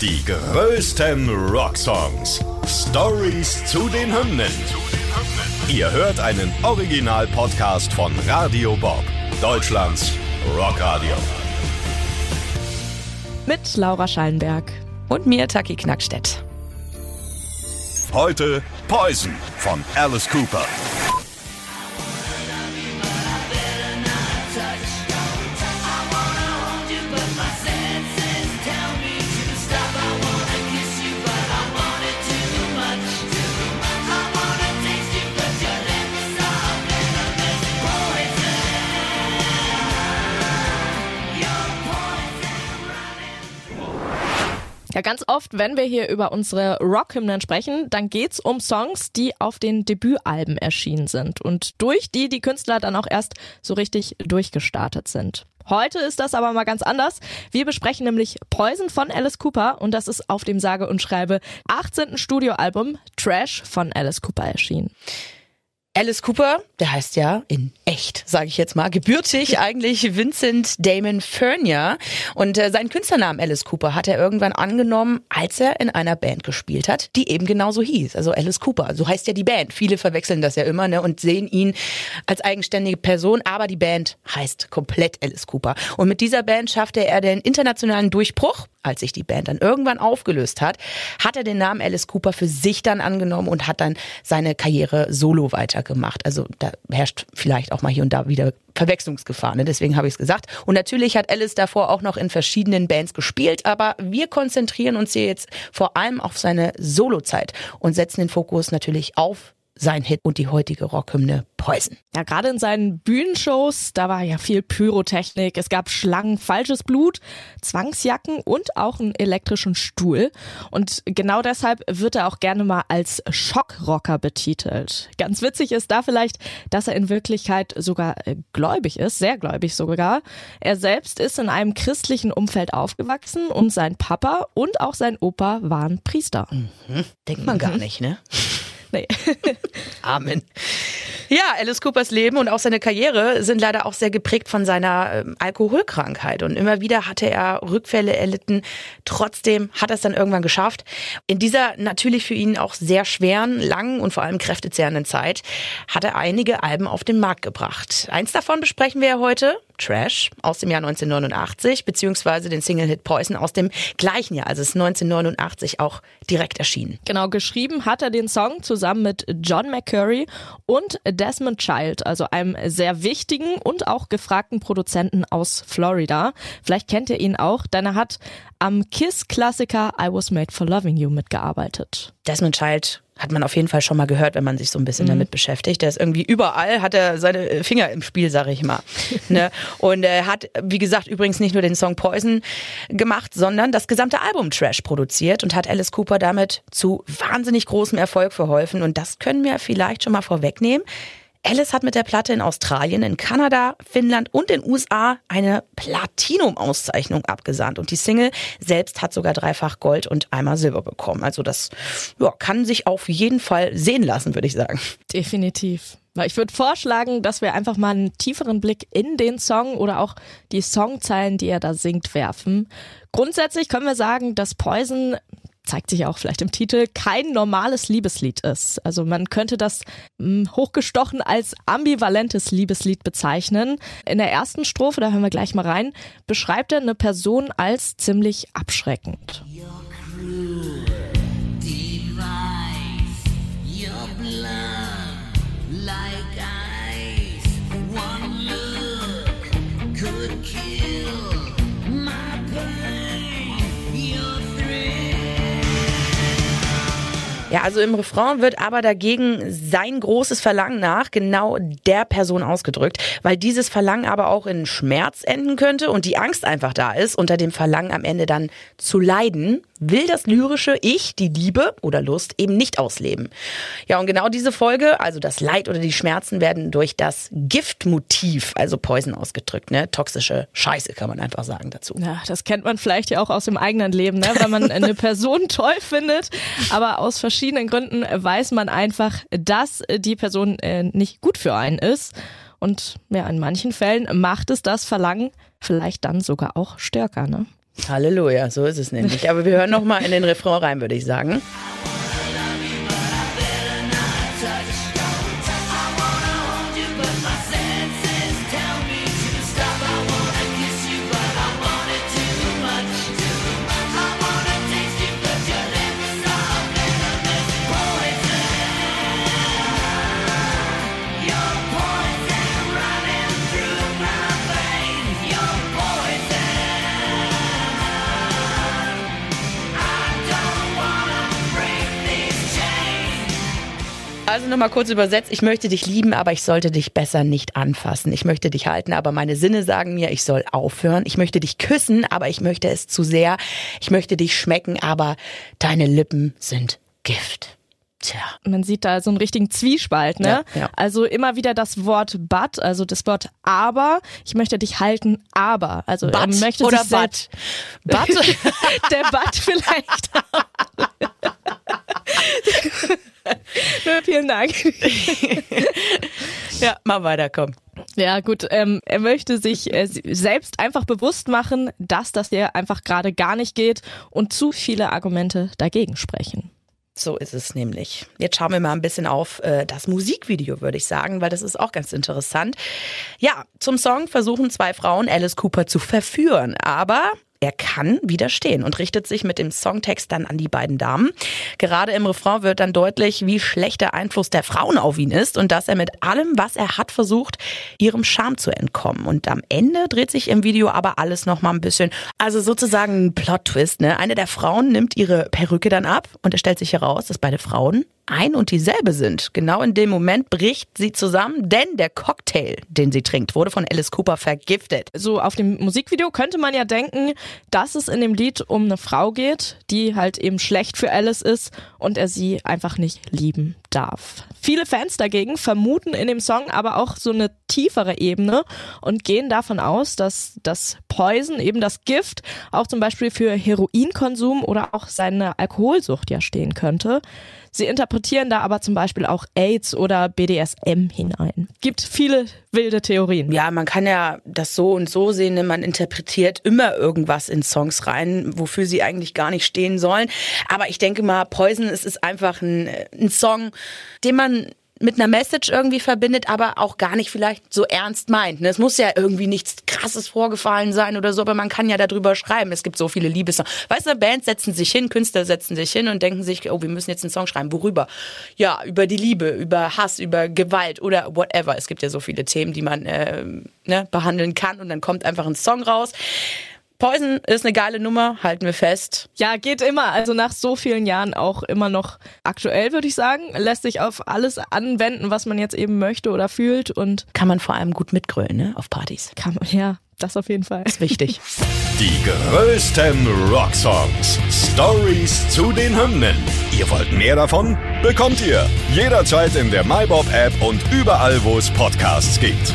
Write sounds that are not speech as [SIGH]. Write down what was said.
Die größten Rocksongs. Stories zu den Hymnen. Ihr hört einen Original-Podcast von Radio Bob, Deutschlands Rockradio. Mit Laura Schallenberg. Und mir, Taki Knackstedt. Heute Poison von Alice Cooper. Ganz oft, wenn wir hier über unsere Rockhymnen sprechen, dann geht's um Songs, die auf den Debütalben erschienen sind und durch die die Künstler dann auch erst so richtig durchgestartet sind. Heute ist das aber mal ganz anders. Wir besprechen nämlich Poison von Alice Cooper und das ist auf dem sage und schreibe 18. Studioalbum Trash von Alice Cooper erschienen. Alice Cooper, der heißt ja in echt, sage ich jetzt mal, gebürtig [LAUGHS] eigentlich Vincent Damon Fernier. Und äh, seinen Künstlernamen Alice Cooper hat er irgendwann angenommen, als er in einer Band gespielt hat, die eben genauso hieß. Also Alice Cooper, so heißt ja die Band. Viele verwechseln das ja immer ne, und sehen ihn als eigenständige Person, aber die Band heißt komplett Alice Cooper. Und mit dieser Band schaffte er den internationalen Durchbruch als sich die Band dann irgendwann aufgelöst hat, hat er den Namen Alice Cooper für sich dann angenommen und hat dann seine Karriere solo weitergemacht. Also da herrscht vielleicht auch mal hier und da wieder Verwechslungsgefahr, ne? deswegen habe ich es gesagt. Und natürlich hat Alice davor auch noch in verschiedenen Bands gespielt, aber wir konzentrieren uns hier jetzt vor allem auf seine Solozeit und setzen den Fokus natürlich auf sein Hit und die heutige Rockhymne Poison. Ja, gerade in seinen Bühnenshows, da war ja viel Pyrotechnik. Es gab Schlangen, falsches Blut, Zwangsjacken und auch einen elektrischen Stuhl. Und genau deshalb wird er auch gerne mal als Schockrocker betitelt. Ganz witzig ist da vielleicht, dass er in Wirklichkeit sogar äh, gläubig ist, sehr gläubig sogar. Er selbst ist in einem christlichen Umfeld aufgewachsen und sein Papa und auch sein Opa waren Priester. Mhm. Denkt man gar nicht, ne? Nee. [LAUGHS] Amen. Ja, Alice Coopers Leben und auch seine Karriere sind leider auch sehr geprägt von seiner ähm, Alkoholkrankheit. Und immer wieder hatte er Rückfälle erlitten. Trotzdem hat er es dann irgendwann geschafft. In dieser natürlich für ihn auch sehr schweren, langen und vor allem kräftezehrenden Zeit hat er einige Alben auf den Markt gebracht. Eins davon besprechen wir ja heute. Trash aus dem Jahr 1989, beziehungsweise den Single-Hit Poison aus dem gleichen Jahr, also es ist 1989 auch direkt erschienen. Genau, geschrieben hat er den Song zusammen mit John McCurry und Desmond Child, also einem sehr wichtigen und auch gefragten Produzenten aus Florida. Vielleicht kennt ihr ihn auch, denn er hat am Kiss-Klassiker I Was Made for Loving You mitgearbeitet. Desmond Child hat man auf jeden Fall schon mal gehört, wenn man sich so ein bisschen mhm. damit beschäftigt. Der ist irgendwie überall, hat er seine Finger im Spiel, sag ich mal. [LAUGHS] ne? Und er hat, wie gesagt, übrigens nicht nur den Song Poison gemacht, sondern das gesamte Album Trash produziert und hat Alice Cooper damit zu wahnsinnig großem Erfolg verholfen. Und das können wir vielleicht schon mal vorwegnehmen. Alice hat mit der Platte in Australien, in Kanada, Finnland und den USA eine Platinum-Auszeichnung abgesandt. Und die Single selbst hat sogar dreifach Gold und einmal Silber bekommen. Also das ja, kann sich auf jeden Fall sehen lassen, würde ich sagen. Definitiv. Ich würde vorschlagen, dass wir einfach mal einen tieferen Blick in den Song oder auch die Songzeilen, die er da singt, werfen. Grundsätzlich können wir sagen, dass Poison zeigt sich auch vielleicht im Titel, kein normales Liebeslied ist. Also man könnte das mh, hm, hochgestochen als ambivalentes Liebeslied bezeichnen. In der ersten Strophe, da hören wir gleich mal rein, beschreibt er eine Person als ziemlich abschreckend. Ja, also im Refrain wird aber dagegen sein großes Verlangen nach genau der Person ausgedrückt, weil dieses Verlangen aber auch in Schmerz enden könnte und die Angst einfach da ist, unter dem Verlangen am Ende dann zu leiden, will das lyrische Ich, die Liebe oder Lust eben nicht ausleben. Ja, und genau diese Folge, also das Leid oder die Schmerzen werden durch das Giftmotiv, also Poison ausgedrückt, ne? Toxische Scheiße kann man einfach sagen dazu. Ja, das kennt man vielleicht ja auch aus dem eigenen Leben, ne? Wenn man eine [LAUGHS] Person toll findet, aber aus verschiedenen Gründen weiß man einfach, dass die Person äh, nicht gut für einen ist. Und ja, in manchen Fällen macht es das Verlangen vielleicht dann sogar auch stärker, ne? Halleluja, so ist es nämlich. Aber wir hören noch mal in den Refrain rein, würde ich sagen. Also nochmal kurz übersetzt. Ich möchte dich lieben, aber ich sollte dich besser nicht anfassen. Ich möchte dich halten, aber meine Sinne sagen mir, ich soll aufhören. Ich möchte dich küssen, aber ich möchte es zu sehr. Ich möchte dich schmecken, aber deine Lippen sind Gift. Tja. Man sieht da so einen richtigen Zwiespalt, ne? Ja, ja. Also immer wieder das Wort but, also das Wort aber. Ich möchte dich halten, aber. Also But er möchte oder sich selbst, But? [LAUGHS] der But vielleicht. [LAUGHS] [LAUGHS] Ja, Vielen Dank. ja, mal weiter, komm. Ja, gut. Ähm, er möchte sich äh, selbst einfach bewusst machen, dass das hier einfach gerade gar nicht geht und zu viele Argumente dagegen sprechen. So ist es nämlich. Jetzt schauen wir mal ein bisschen auf äh, das Musikvideo, würde ich sagen, weil das ist auch ganz interessant. Ja, zum Song versuchen zwei Frauen Alice Cooper zu verführen, aber er kann widerstehen und richtet sich mit dem Songtext dann an die beiden Damen. Gerade im Refrain wird dann deutlich, wie schlecht der Einfluss der Frauen auf ihn ist und dass er mit allem, was er hat, versucht, ihrem Charme zu entkommen. Und am Ende dreht sich im Video aber alles nochmal ein bisschen, also sozusagen ein Plot-Twist. Ne? Eine der Frauen nimmt ihre Perücke dann ab und es stellt sich heraus, dass beide Frauen ein und dieselbe sind. Genau in dem Moment bricht sie zusammen, denn der Cocktail, den sie trinkt, wurde von Alice Cooper vergiftet. So auf dem Musikvideo könnte man ja denken, dass es in dem Lied um eine Frau geht, die halt eben schlecht für Alice ist und er sie einfach nicht lieben darf. Viele Fans dagegen vermuten in dem Song aber auch so eine tiefere Ebene und gehen davon aus, dass das Poison, eben das Gift, auch zum Beispiel für Heroinkonsum oder auch seine Alkoholsucht ja stehen könnte. Sie interpretieren da aber zum Beispiel auch AIDS oder BDSM hinein. Gibt viele wilde Theorien. Ja, man kann ja das so und so sehen, ne? man interpretiert immer irgendwas in Songs rein, wofür sie eigentlich gar nicht stehen sollen. Aber ich denke mal, Poison, es ist einfach ein, ein Song, den man mit einer Message irgendwie verbindet, aber auch gar nicht vielleicht so ernst meint. Ne? Es muss ja irgendwie nichts krasses vorgefallen sein oder so, aber man kann ja darüber schreiben. Es gibt so viele Liebessongs. Weißt du, Bands setzen sich hin, Künstler setzen sich hin und denken sich, oh, wir müssen jetzt einen Song schreiben. Worüber? Ja, über die Liebe, über Hass, über Gewalt oder whatever. Es gibt ja so viele Themen, die man äh, ne, behandeln kann und dann kommt einfach ein Song raus. Poison ist eine geile Nummer, halten wir fest. Ja, geht immer. Also nach so vielen Jahren auch immer noch aktuell, würde ich sagen. Lässt sich auf alles anwenden, was man jetzt eben möchte oder fühlt und Kann man vor allem gut mitgrölen, ne, auf Partys. kann man, ja, das auf jeden Fall. Ist wichtig. [LAUGHS] Die größten Rocksongs. Stories zu den Hymnen. Ihr wollt mehr davon? Bekommt ihr jederzeit in der MyBob-App und überall, wo es Podcasts gibt.